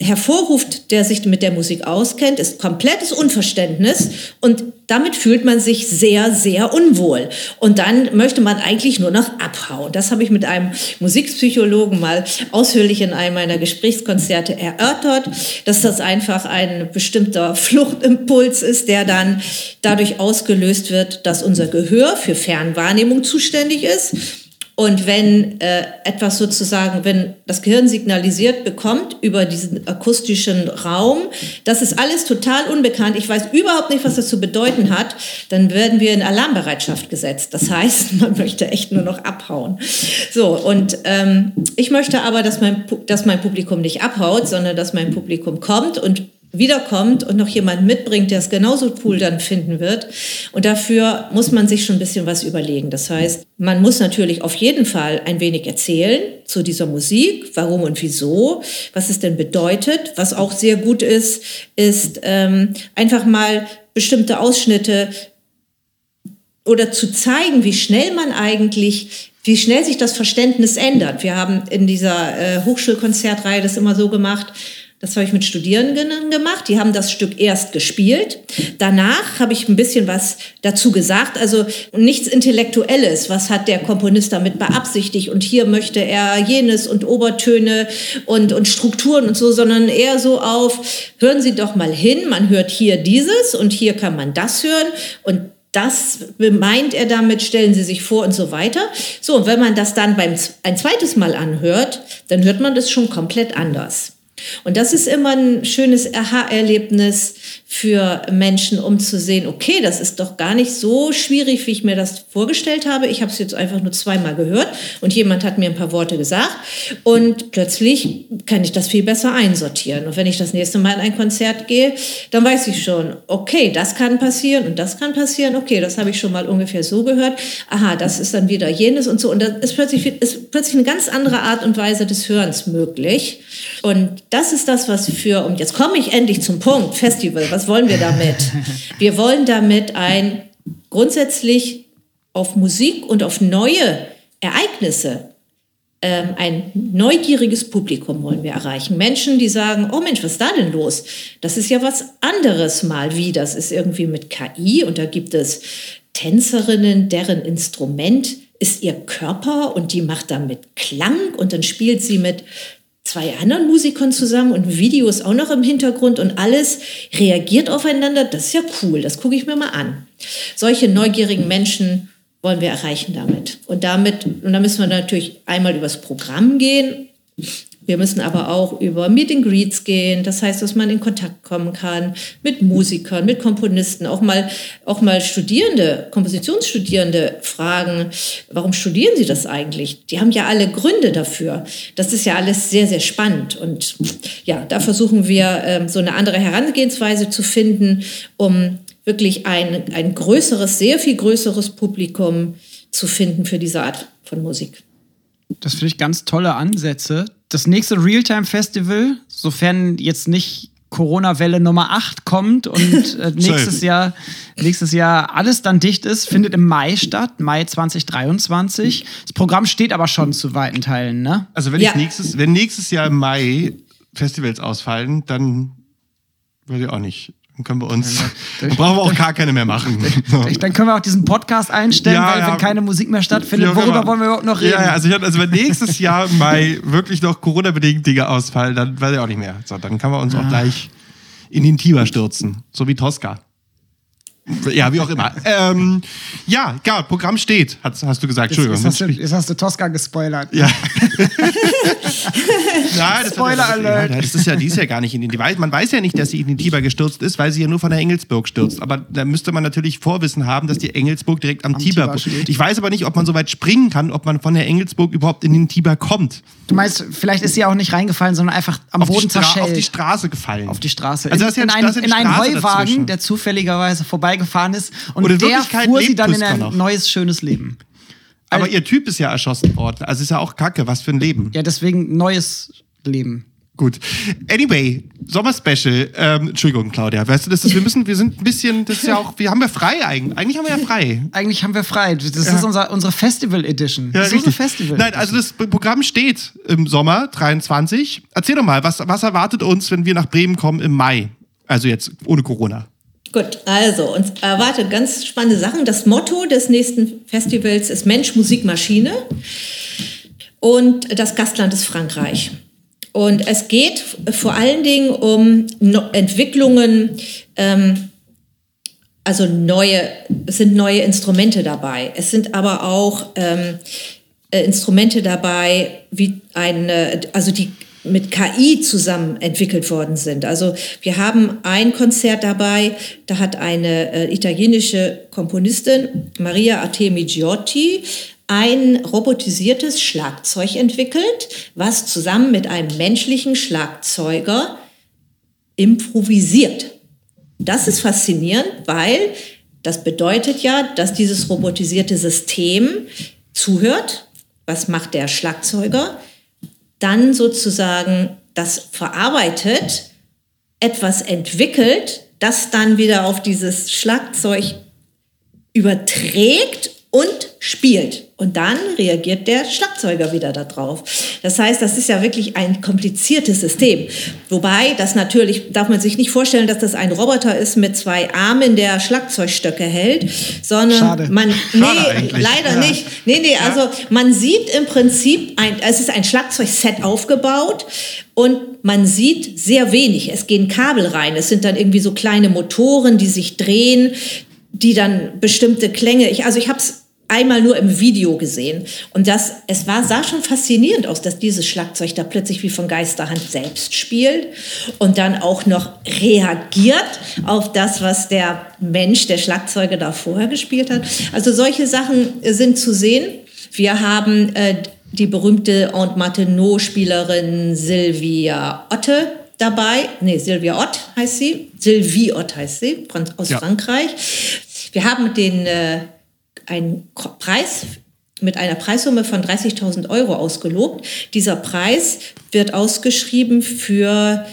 D: hervorruft, der sich mit der Musik auskennt, ist komplettes Unverständnis und damit fühlt man sich sehr, sehr unwohl. Und dann möchte man eigentlich nur noch abhauen. Das habe ich mit einem Musikpsychologen mal ausführlich in einem meiner Gesprächskonzerte erörtert, dass das einfach ein bestimmter Fluchtimpuls ist, der dann dadurch ausgelöst wird, dass unser Gehör für Fernwahrnehmung zuständig ist und wenn äh, etwas sozusagen, wenn das Gehirn signalisiert bekommt über diesen akustischen Raum, das ist alles total unbekannt, ich weiß überhaupt nicht, was das zu bedeuten hat, dann werden wir in Alarmbereitschaft gesetzt. Das heißt, man möchte echt nur noch abhauen. So, und ähm, ich möchte aber, dass mein, dass mein Publikum nicht abhaut, sondern dass mein Publikum kommt und wiederkommt und noch jemand mitbringt, der es genauso cool dann finden wird. Und dafür muss man sich schon ein bisschen was überlegen. Das heißt, man muss natürlich auf jeden Fall ein wenig erzählen zu dieser Musik, warum und wieso, was es denn bedeutet. Was auch sehr gut ist, ist ähm, einfach mal bestimmte Ausschnitte oder zu zeigen, wie schnell man eigentlich wie schnell sich das Verständnis ändert. Wir haben in dieser äh, Hochschulkonzertreihe das immer so gemacht, das habe ich mit Studierenden gemacht. Die haben das Stück erst gespielt. Danach habe ich ein bisschen was dazu gesagt. Also nichts Intellektuelles. Was hat der Komponist damit beabsichtigt? Und hier möchte er jenes und Obertöne und, und Strukturen und so, sondern eher so auf, hören Sie doch mal hin. Man hört hier dieses und hier kann man das hören. Und das meint er damit, stellen Sie sich vor und so weiter. So, und wenn man das dann beim, ein zweites Mal anhört, dann hört man das schon komplett anders. Und das ist immer ein schönes Aha-Erlebnis für Menschen, um zu sehen, okay, das ist doch gar nicht so schwierig, wie ich mir das vorgestellt habe. Ich habe es jetzt einfach nur zweimal gehört und jemand hat mir ein paar Worte gesagt und plötzlich kann ich das viel besser einsortieren. Und wenn ich das nächste Mal in ein Konzert gehe, dann weiß ich schon, okay, das kann passieren und das kann passieren. Okay, das habe ich schon mal ungefähr so gehört. Aha, das ist dann wieder jenes und so. Und da ist plötzlich, ist plötzlich eine ganz andere Art und Weise des Hörens möglich. Und das ist das, was für, und jetzt komme ich endlich zum Punkt, Festival, was wollen wir damit? Wir wollen damit ein grundsätzlich auf Musik und auf neue Ereignisse ähm, ein neugieriges Publikum wollen wir erreichen. Menschen, die sagen, oh Mensch, was ist da denn los? Das ist ja was anderes mal wie. Das ist irgendwie mit KI und da gibt es Tänzerinnen, deren Instrument ist ihr Körper und die macht damit Klang und dann spielt sie mit zwei anderen Musikern zusammen und Videos auch noch im Hintergrund und alles reagiert aufeinander. Das ist ja cool, das gucke ich mir mal an. Solche neugierigen Menschen wollen wir erreichen damit. Und damit, und da müssen wir natürlich einmal übers Programm gehen, wir müssen aber auch über Meet and Greets gehen. Das heißt, dass man in Kontakt kommen kann mit Musikern, mit Komponisten, auch mal, auch mal Studierende, Kompositionsstudierende fragen, warum studieren sie das eigentlich? Die haben ja alle Gründe dafür. Das ist ja alles sehr, sehr spannend. Und ja, da versuchen wir, ähm, so eine andere Herangehensweise zu finden, um wirklich ein, ein größeres, sehr viel größeres Publikum zu finden für diese Art von Musik.
C: Das finde ich ganz tolle Ansätze. Das nächste Realtime-Festival, sofern jetzt nicht Corona-Welle Nummer 8 kommt und äh, nächstes Jahr nächstes Jahr alles dann dicht ist, findet im Mai statt, Mai 2023. Das Programm steht aber schon zu weiten Teilen, ne?
B: Also wenn, ja. ich nächstes, wenn nächstes Jahr im Mai Festivals ausfallen, dann würde ich auch nicht dann können wir uns, dann brauchen wir auch gar keine mehr machen.
C: Dann können wir auch diesen Podcast einstellen, ja, weil ja. wenn keine Musik mehr stattfindet, ja, worüber wollen wir überhaupt noch reden? Ja,
B: also, ich, also wenn nächstes Jahr im Mai wirklich noch Corona-bedingt Dinge ausfallen, dann weiß ich auch nicht mehr. So, dann können wir uns auch gleich in den Tiber stürzen, so wie Tosca. Ja, wie auch immer. ähm, ja, ja, Programm steht, hast, hast du gesagt. Entschuldigung.
C: Jetzt, hast du, jetzt hast du Tosca gespoilert.
B: Ja. Nein, Spoiler Alert. Ja, das ist ja, die ist ja gar nicht in den Man weiß ja nicht, dass sie in den Tiber gestürzt ist, weil sie ja nur von der Engelsburg stürzt. Aber da müsste man natürlich Vorwissen haben, dass die Engelsburg direkt am, am Tiber, Tiber steht. Ich weiß aber nicht, ob man so weit springen kann, ob man von der Engelsburg überhaupt in den Tiber kommt.
C: Du meinst, vielleicht ist sie auch nicht reingefallen, sondern einfach am auf Boden zerschellt.
B: Auf die Straße gefallen.
C: Auf die Straße. Also das in, in, ein, in einen Heuwagen, dazwischen. der zufälligerweise vorbei vorbeigefahren ist und Oder der fuhr sie dann in ein neues, schönes Leben.
B: Aber also, ihr Typ ist ja erschossen worden. Also ist ja auch kacke, was für ein Leben.
C: Ja, deswegen neues Leben.
B: Gut. Anyway, Sommerspecial. Ähm, Entschuldigung, Claudia. Weißt du, das ist, wir müssen, wir sind ein bisschen, das ist ja auch, wir haben ja frei eigentlich. Eigentlich haben wir ja frei.
C: Eigentlich haben wir frei. Das ist unser, unsere Festival Edition.
B: Ja,
C: das ist
B: richtig.
C: unsere Festival.
B: Nein, also das Programm steht im Sommer 23. Erzähl doch mal, was, was erwartet uns, wenn wir nach Bremen kommen im Mai? Also jetzt ohne Corona.
D: Gut, also uns erwartet ganz spannende Sachen. Das Motto des nächsten Festivals ist Mensch, Musik, Maschine. Und das Gastland ist Frankreich. Und es geht vor allen Dingen um Entwicklungen, ähm, also neue, es sind neue Instrumente dabei. Es sind aber auch ähm, äh, Instrumente dabei, wie eine, also die mit KI zusammen entwickelt worden sind. Also wir haben ein Konzert dabei, da hat eine äh, italienische Komponistin, Maria Artemi Giotti, ein robotisiertes Schlagzeug entwickelt, was zusammen mit einem menschlichen Schlagzeuger improvisiert. Das ist faszinierend, weil das bedeutet ja, dass dieses robotisierte System zuhört. Was macht der Schlagzeuger? Dann sozusagen das verarbeitet, etwas entwickelt, das dann wieder auf dieses Schlagzeug überträgt und spielt. Und dann reagiert der Schlagzeuger wieder darauf. Das heißt, das ist ja wirklich ein kompliziertes System. Wobei, das natürlich, darf man sich nicht vorstellen, dass das ein Roboter ist mit zwei Armen, der Schlagzeugstöcke hält, sondern
C: Schade.
D: man, nee,
B: Schade
D: leider
B: Ja.
D: nicht. Nee, nee, also man sieht im Prinzip, ein, es ist ein Schlagzeugset aufgebaut und man sieht sehr wenig. Es gehen Kabel rein. Es sind dann irgendwie so kleine Motoren, die sich drehen, die dann bestimmte Klänge. Ich, also ich habe es einmal nur im Video gesehen und das es war sah schon faszinierend aus, dass dieses Schlagzeug da plötzlich wie von Geisterhand selbst spielt und dann auch noch reagiert auf das, was der Mensch, der Schlagzeuger da vorher gespielt hat. Also solche Sachen sind zu sehen. Wir haben äh, die berühmte Aunt Martineau-Spielerin Sylvia Otte dabei. Nee, Sylvia Ott heißt sie. Sylvie Ott heißt sie, aus
B: Ja.
D: Frankreich. Wir haben den, äh, einen Preis mit einer Preissumme von 30.000 Euro ausgelobt. Dieser Preis wird ausgeschrieben für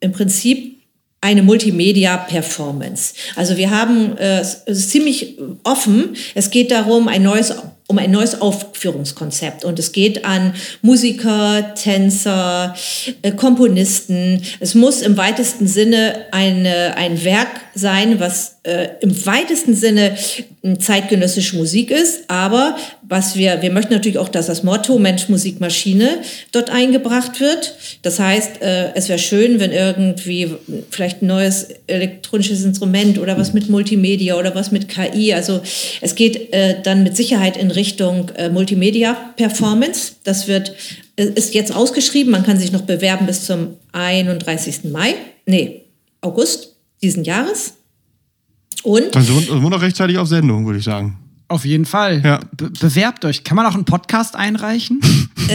D: im Prinzip eine Multimedia-Performance. Also wir haben äh, es ist ziemlich offen. Es geht darum, ein neues um ein neues Aufführungskonzept. Und es geht an Musiker, Tänzer, äh, Komponisten. Es muss im weitesten Sinne eine, ein Werk sein, was äh, im weitesten Sinne äh, zeitgenössische Musik ist. Aber was wir, wir möchten natürlich auch, dass das Motto Mensch, Musik, Maschine dort eingebracht wird. Das heißt, äh, es wäre schön, wenn irgendwie vielleicht ein neues elektronisches Instrument oder was mit Multimedia oder was mit KI. Also es geht äh, dann mit Sicherheit in Richtung äh, Multimedia-Performance. Das wird, äh, ist jetzt ausgeschrieben. Man kann sich noch bewerben bis zum 31. Mai. Nee, August diesen Jahres. Und
B: Dann sind wir noch rechtzeitig auf Sendung, würde ich sagen.
C: Auf jeden Fall.
B: Ja.
C: Be bewerbt euch. Kann man auch einen Podcast einreichen?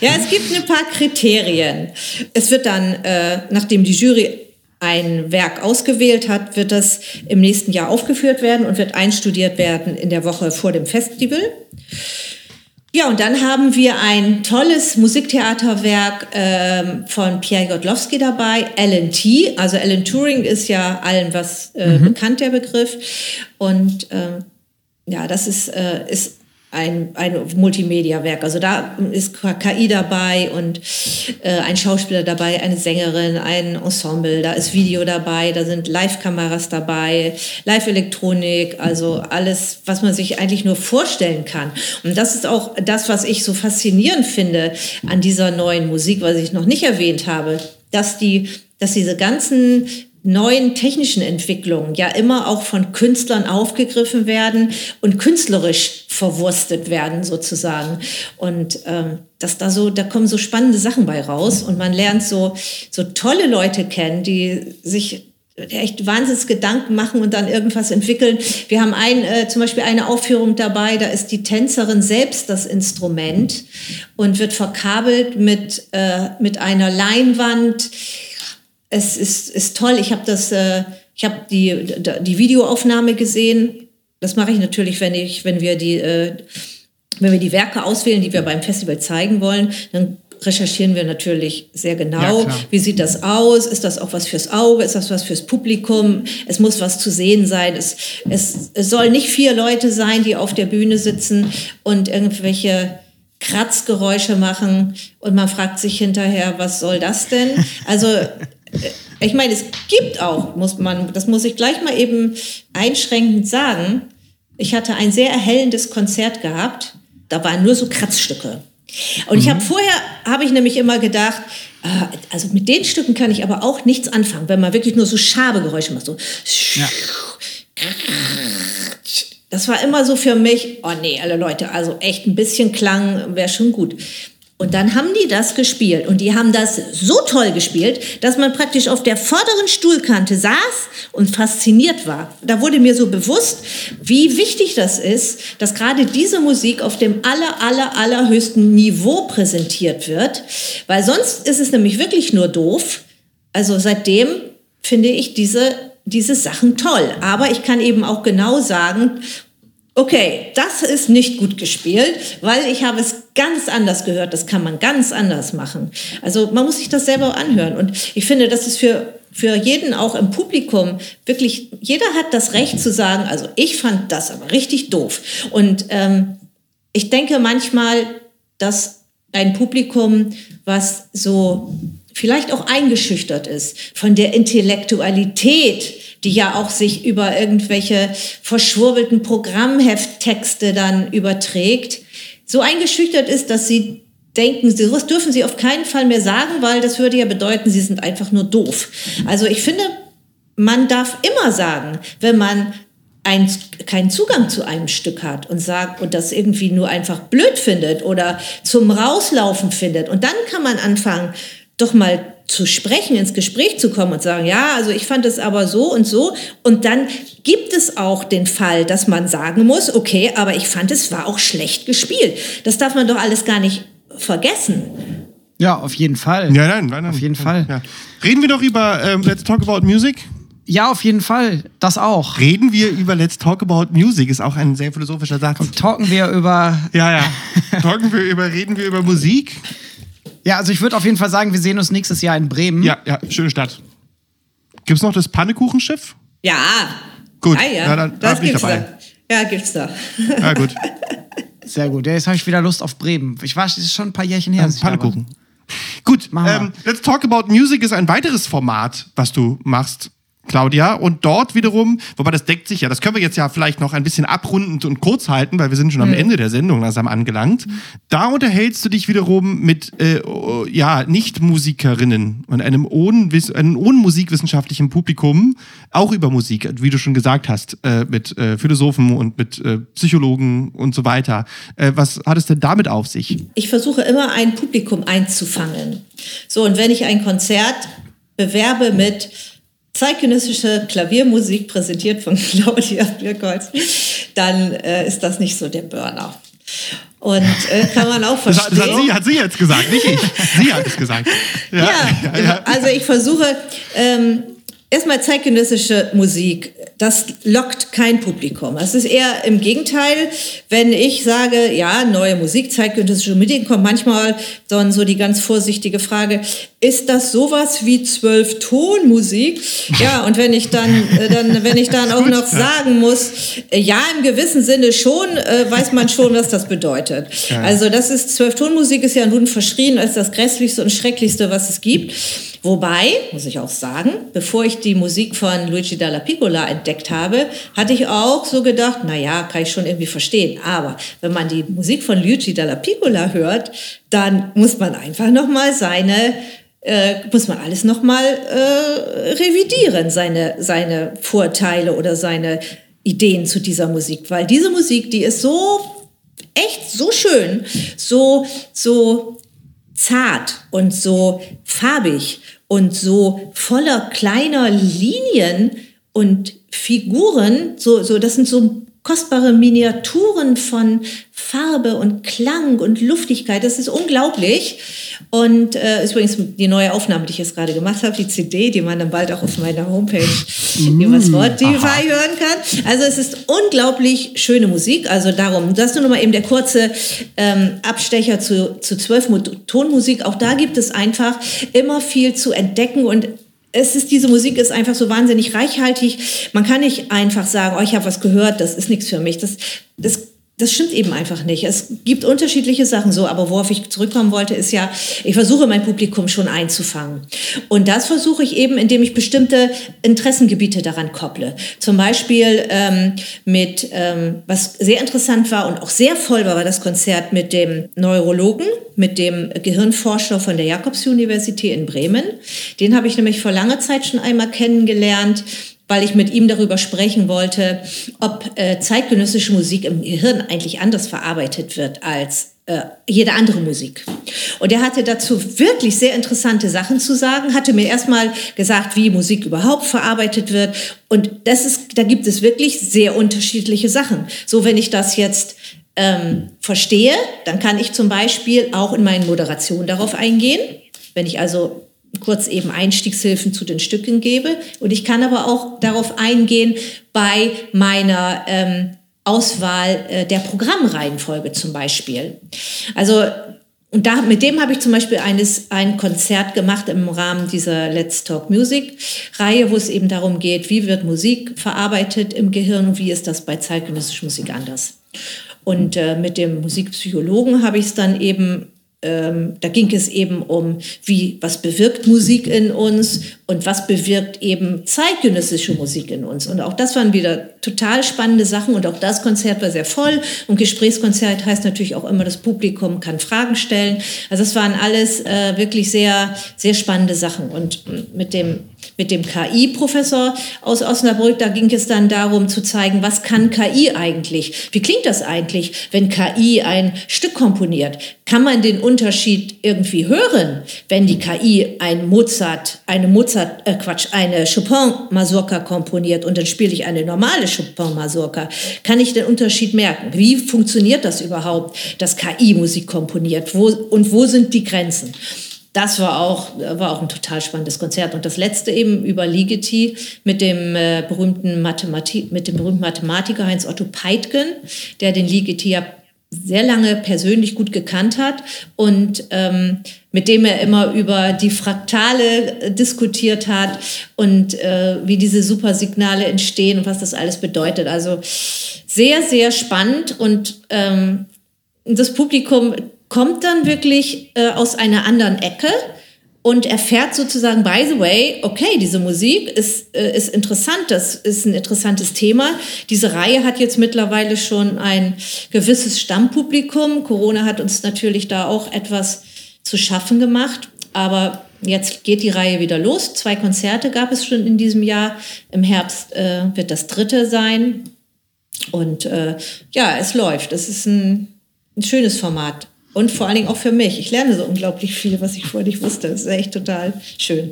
D: Ja, es gibt ein paar Kriterien. Es wird dann, äh, nachdem die Jury ein Werk ausgewählt hat, wird das im nächsten Jahr aufgeführt werden und wird einstudiert werden in der Woche vor dem Festival. Ja, und dann haben wir ein tolles Musiktheaterwerk ähm, von Pierre Godlowski dabei, Alan T. Also Alan Turing ist ja allen was äh, bekannt, der Begriff. Und ähm, ja, das ist, äh, ist ein, ein Multimedia-Werk. Also da ist KI dabei und äh, ein Schauspieler dabei, eine Sängerin, ein Ensemble, da ist Video dabei, da sind Live-Kameras dabei, Live-Elektronik, also alles, was man sich eigentlich nur vorstellen kann. Und das ist auch das, was ich so faszinierend finde an dieser neuen Musik, was ich noch nicht erwähnt habe, dass die, dass diese ganzen neuen technischen Entwicklungen ja immer auch von Künstlern aufgegriffen werden und künstlerisch verwurstet werden sozusagen. Und ähm, dass da so, da kommen so spannende Sachen bei raus und man lernt so, so tolle Leute kennen, die sich echt Wahnsinns Gedanken machen und dann irgendwas entwickeln. Wir haben ein, äh, zum Beispiel eine Aufführung dabei, da ist die Tänzerin selbst das Instrument und wird verkabelt mit, äh, mit einer Leinwand es ist, ist toll. Ich habe das, äh, ich habe die, die Videoaufnahme gesehen. Das mache ich natürlich, wenn ich, wenn wir die, äh, wenn wir die Werke auswählen, die wir beim Festival zeigen wollen, dann recherchieren wir natürlich sehr genau. Ja, Wie sieht das aus? Ist das auch was fürs Auge? Ist das was fürs Publikum? Es muss was zu sehen sein. Es, es, es soll nicht vier Leute sein, die auf der Bühne sitzen und irgendwelche Kratzgeräusche machen und man fragt sich hinterher, was soll das denn? Also ich meine, es gibt auch, muss man, das muss ich gleich mal eben einschränkend sagen. Ich hatte ein sehr erhellendes Konzert gehabt. Da waren nur so Kratzstücke. Und mhm. ich habe vorher, habe ich nämlich immer gedacht, äh, also mit den Stücken kann ich aber auch nichts anfangen, wenn man wirklich nur so Schabegeräusche macht. So. Ja. Das war immer so für mich, oh nee, alle Leute, also echt ein bisschen Klang wäre schon gut. Und dann haben die das gespielt und die haben das so toll gespielt, dass man praktisch auf der vorderen Stuhlkante saß und fasziniert war. Da wurde mir so bewusst, wie wichtig das ist, dass gerade diese Musik auf dem aller, aller, allerhöchsten Niveau präsentiert wird, weil sonst ist es nämlich wirklich nur doof. Also seitdem finde ich diese diese Sachen toll. Aber ich kann eben auch genau sagen, okay, das ist nicht gut gespielt, weil ich habe es ganz anders gehört. Das kann man ganz anders machen. Also man muss sich das selber anhören. Und ich finde, das ist für für jeden auch im Publikum wirklich, jeder hat das Recht zu sagen, also ich fand das aber richtig doof. Und ähm, ich denke manchmal, dass ein Publikum, was so vielleicht auch eingeschüchtert ist von der Intellektualität, die ja auch sich über irgendwelche verschwurbelten Programmhefttexte dann überträgt, so eingeschüchtert ist, dass sie denken, sowas dürfen sie auf keinen Fall mehr sagen, weil das würde ja bedeuten, sie sind einfach nur doof. Also ich finde, man darf immer sagen, wenn man ein, keinen Zugang zu einem Stück hat und sagt und das irgendwie nur einfach blöd findet oder zum Rauslaufen findet. Und dann kann man anfangen, doch mal zu sprechen, ins Gespräch zu kommen und sagen, ja, also ich fand es aber so und so. Und dann gibt es auch den Fall, dass man sagen muss, okay, aber ich fand es war auch schlecht gespielt. Das darf man doch alles gar nicht vergessen.
C: Ja, auf jeden Fall.
B: Ja, nein, nein, nein.
C: Auf jeden Fall. Ja.
B: Reden wir doch über ähm, Let's Talk About Music.
C: Ja, auf jeden Fall. Das auch.
B: Reden wir über Let's Talk About Music, ist auch ein sehr philosophischer Satz.
C: Und talken wir über.
B: Ja, ja. talken wir über, reden wir über Musik.
C: Ja, also ich würde auf jeden Fall sagen, wir sehen uns nächstes Jahr in Bremen.
B: Ja, ja, schöne Stadt. Gibt es noch das Pannekuchenschiff?
D: Ja.
B: Gut,
D: ja, ja.
B: ja dann
D: das gibt's dabei. da. Ja, gibt's da.
B: Ja, gut.
C: Sehr gut. Ja, jetzt habe ich wieder Lust auf Bremen. Ich war, das ist schon ein paar Jährchen her.
B: Ja, Pannekuchen. Gut, ähm, Let's Talk About Music ist ein weiteres Format, was du machst. Claudia. Und dort wiederum, wobei das deckt sich ja, das können wir jetzt ja vielleicht noch ein bisschen abrundend und kurz halten, weil wir sind schon am mhm. Ende der Sendung langsam angelangt. Mhm. Da unterhältst du dich wiederum mit äh, ja, Nicht-Musikerinnen und einem ohne, einem ohne musikwissenschaftlichen Publikum, auch über Musik, wie du schon gesagt hast, äh, mit äh, Philosophen und mit äh, Psychologen und so weiter. Äh, was hat es denn damit auf sich?
D: Ich versuche immer ein Publikum einzufangen. So, und wenn ich ein Konzert bewerbe mit zeitgenössische Klaviermusik präsentiert von Claudia Birkholz, dann äh, ist das nicht so der Burner. Und äh, kann man auch verstehen.
B: Das hat, sie, hat sie jetzt gesagt, nicht ich. Sie hat es gesagt.
D: Ja, ja, ja. also ich versuche ähm, erstmal zeitgenössische Musik das lockt kein Publikum. Es ist eher im Gegenteil, wenn ich sage, ja, neue Musik, zeitgenössische Musik, kommt manchmal dann so die ganz vorsichtige Frage, ist das sowas wie zwölf Tonmusik? Ja, und wenn ich dann, äh, dann wenn ich dann auch noch sagen muss, äh, ja, im gewissen Sinne schon, äh, weiß man schon, was das bedeutet. Also das ist, zwölf Tonmusik ist ja nun verschrien als das grässlichste und schrecklichste, was es gibt. Wobei, muss ich auch sagen, bevor ich die Musik von Luigi Dalla Piccola entdeckt habe, hatte ich auch so gedacht, na ja, kann ich schon irgendwie verstehen. Aber wenn man die Musik von Luigi Dalla Piccola hört, dann muss man einfach noch mal seine äh, muss man alles nochmal äh, revidieren, seine, seine Vorteile oder seine Ideen zu dieser Musik. Weil diese Musik, die ist so echt so schön, so, so zart und so farbig und so voller kleiner Linien und Figuren, so, so, das sind so kostbare Miniaturen von Farbe und Klang und Luftigkeit. Das ist unglaublich. Und äh, ist übrigens die neue Aufnahme, die ich jetzt gerade gemacht habe, die CD, die man dann bald auch auf meiner Homepage mm, über Spotify hören kann. Also es ist unglaublich schöne Musik. Also darum, das nur noch mal eben der kurze ähm, Abstecher zu, zu zwölf Tonmusik. Auch da gibt es einfach immer viel zu entdecken und es ist, diese Musik ist einfach so wahnsinnig reichhaltig. Man kann nicht einfach sagen, oh, ich habe was gehört, das ist nichts für mich. Das, das das stimmt eben einfach nicht. Es gibt unterschiedliche Sachen so, aber worauf ich zurückkommen wollte, ist ja, ich versuche mein Publikum schon einzufangen. Und das versuche ich eben, indem ich bestimmte Interessengebiete daran kopple. Zum Beispiel ähm, mit, ähm, was sehr interessant war und auch sehr voll war, war das Konzert mit dem Neurologen, mit dem Gehirnforscher von der Jakobs-Universität in Bremen. Den habe ich nämlich vor langer Zeit schon einmal kennengelernt weil ich mit ihm darüber sprechen wollte, ob äh, zeitgenössische Musik im Gehirn eigentlich anders verarbeitet wird als äh, jede andere Musik. Und er hatte dazu wirklich sehr interessante Sachen zu sagen, hatte mir erstmal gesagt, wie Musik überhaupt verarbeitet wird. Und das ist, da gibt es wirklich sehr unterschiedliche Sachen. So, wenn ich das jetzt ähm, verstehe, dann kann ich zum Beispiel auch in meinen Moderationen darauf eingehen. Wenn ich also kurz eben Einstiegshilfen zu den Stücken gebe. Und ich kann aber auch darauf eingehen bei meiner ähm, Auswahl äh, der Programmreihenfolge zum Beispiel. Also und da, mit dem habe ich zum Beispiel eines, ein Konzert gemacht im Rahmen dieser Let's Talk Music Reihe, wo es eben darum geht, wie wird Musik verarbeitet im Gehirn und wie ist das bei zeitgenössischer Musik anders. Und äh, mit dem Musikpsychologen habe ich es dann eben ähm, da ging es eben um, wie, was bewirkt Musik in uns und was bewirkt eben zeitgenössische Musik in uns. Und auch das waren wieder total spannende Sachen und auch das Konzert war sehr voll. Und Gesprächskonzert heißt natürlich auch immer, das Publikum kann Fragen stellen. Also es waren alles äh, wirklich sehr, sehr spannende Sachen. Und mit dem mit dem KI-Professor aus Osnabrück. Da ging es dann darum zu zeigen, was kann KI eigentlich? Wie klingt das eigentlich, wenn KI ein Stück komponiert? Kann man den Unterschied irgendwie hören, wenn die KI ein Mozart, eine Mozart, äh Quatsch, eine Chopin-Mazurka komponiert und dann spiele ich eine normale Chopin-Mazurka? Kann ich den Unterschied merken? Wie funktioniert das überhaupt, dass KI Musik komponiert? Wo, und wo sind die Grenzen? Das war auch, war auch ein total spannendes Konzert. Und das letzte eben über Ligeti mit dem äh, berühmten Mathematik, mit dem berühmten Mathematiker Heinz Otto Peitgen, der den Ligeti ja sehr lange persönlich gut gekannt hat und ähm, mit dem er immer über die Fraktale äh, diskutiert hat und äh, wie diese Supersignale entstehen und was das alles bedeutet. Also sehr, sehr spannend und ähm, das Publikum kommt dann wirklich äh, aus einer anderen Ecke und erfährt sozusagen, by the way, okay, diese Musik ist, äh, ist interessant, das ist ein interessantes Thema. Diese Reihe hat jetzt mittlerweile schon ein gewisses Stammpublikum. Corona hat uns natürlich da auch etwas zu schaffen gemacht, aber jetzt geht die Reihe wieder los. Zwei Konzerte gab es schon in diesem Jahr. Im Herbst äh, wird das dritte sein. Und äh, ja, es läuft. Es ist ein, ein schönes Format. Und vor allen Dingen auch für mich. Ich lerne so unglaublich viel, was ich vorher nicht wusste. Das ist echt total schön.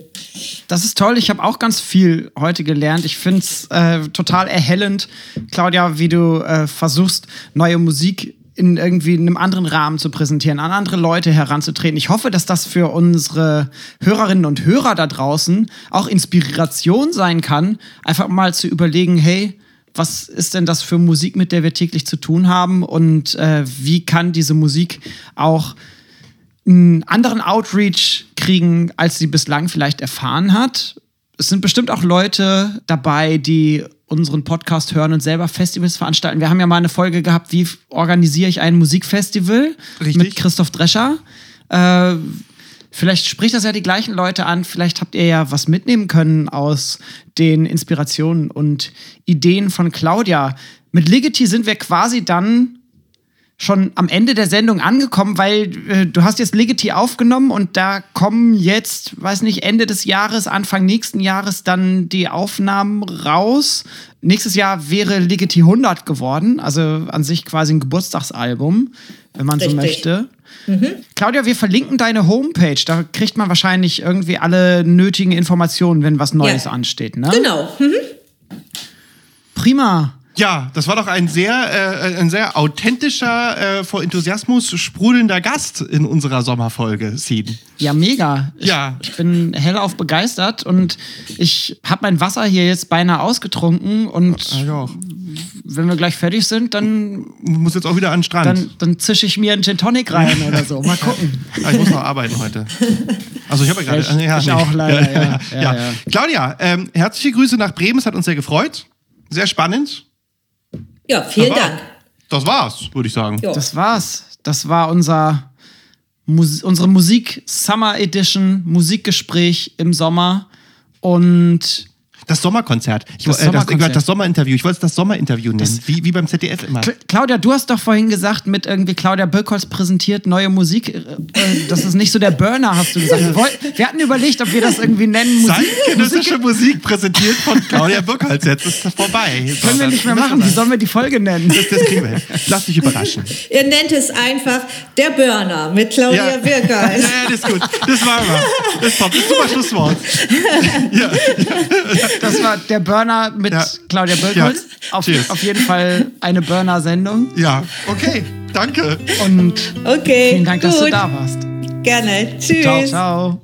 C: Das ist toll. Ich habe auch ganz viel heute gelernt. Ich finde es äh, total erhellend, Claudia, wie du äh, versuchst, neue Musik in irgendwie einem anderen Rahmen zu präsentieren, an andere Leute heranzutreten. Ich hoffe, dass das für unsere Hörerinnen und Hörer da draußen auch Inspiration sein kann, einfach mal zu überlegen, hey, was ist denn das für Musik, mit der wir täglich zu tun haben und äh, wie kann diese Musik auch einen anderen Outreach kriegen, als sie bislang vielleicht erfahren hat. Es sind bestimmt auch Leute dabei, die unseren Podcast hören und selber Festivals veranstalten. Wir haben ja mal eine Folge gehabt, wie organisiere ich ein Musikfestival Richtig. mit Christoph Drescher. Äh, Vielleicht spricht das ja die gleichen Leute an, vielleicht habt ihr ja was mitnehmen können aus den Inspirationen und Ideen von Claudia. Mit Ligeti sind wir quasi dann schon am Ende der Sendung angekommen, weil äh, du hast jetzt Ligeti aufgenommen und da kommen jetzt, weiß nicht, Ende des Jahres, Anfang nächsten Jahres dann die Aufnahmen raus. Nächstes Jahr wäre Ligeti 100 geworden, also an sich quasi ein Geburtstagsalbum, wenn man Richtig. so möchte. Mhm. Claudia, wir verlinken deine Homepage. Da kriegt man wahrscheinlich irgendwie alle nötigen Informationen, wenn was Neues ja. ansteht. Ne?
D: Genau. Mhm.
C: Prima.
B: Ja, das war doch ein sehr, äh, ein sehr authentischer, äh, vor Enthusiasmus sprudelnder Gast in unserer Sommerfolge, Seed.
C: Ja, mega. Ich,
B: Ja.
C: Ich bin hellauf begeistert und ich habe mein Wasser hier jetzt beinahe ausgetrunken und
B: Ich auch.
C: Wenn wir gleich fertig sind, dann,
B: Muss jetzt auch wieder an den Strand.
C: dann, dann zische ich mir einen Gin Tonic rein oder so. Mal gucken.
B: Ah, ich muss noch arbeiten heute. Also ich habe ja gerade.
C: Ich- ich auch leider, ja. Ja, ja.
B: Claudia, ähm, herzliche Grüße nach Bremen. Es hat uns sehr gefreut. Sehr spannend.
D: Ja, vielen
B: Das
D: Dank.
B: Das war's, würde ich sagen.
D: Ja.
C: Das war's. Das war unser Mus unsere Musik Summer Edition Musikgespräch im Sommer und
B: Das Sommerkonzert. Ich,
C: Das
B: das, äh, das,
C: Sommerkonzert.
B: das Sommerinterview. Ich wollte es das Sommerinterview nennen. wie, wie beim ZDF immer.
C: Cl- Claudia, du hast doch vorhin gesagt, mit irgendwie Claudia Birkholz präsentiert neue Musik. Äh, das ist nicht so der Burner, hast du gesagt. Wir, woll- wir hatten überlegt, ob wir das irgendwie nennen.
B: Zeitgenössische Musik präsentiert von Claudia Burkholz. Jetzt ist es vorbei. So,
C: können wir
B: das
C: nicht mehr machen. Wie sollen wir die Folge nennen?
B: Das, das kriegen wir hin. Lass dich überraschen.
D: Ihr nennt es einfach der Burner mit Claudia
B: Ja.
D: Birkholz.
B: Ja, das ist gut. Das war wir. Das ist top. Das ist super Schlusswort. Ja.
C: Das war der Burner mit
B: Ja.
C: Claudia Birkholz.
B: Ja.
C: Auf, auf jeden Fall eine Burner-Sendung.
B: ja, okay. Danke.
C: Und
D: Okay.
C: vielen Dank,
D: gut.
C: dass du da warst.
D: Gerne. Tschüss.
C: Ciao, ciao.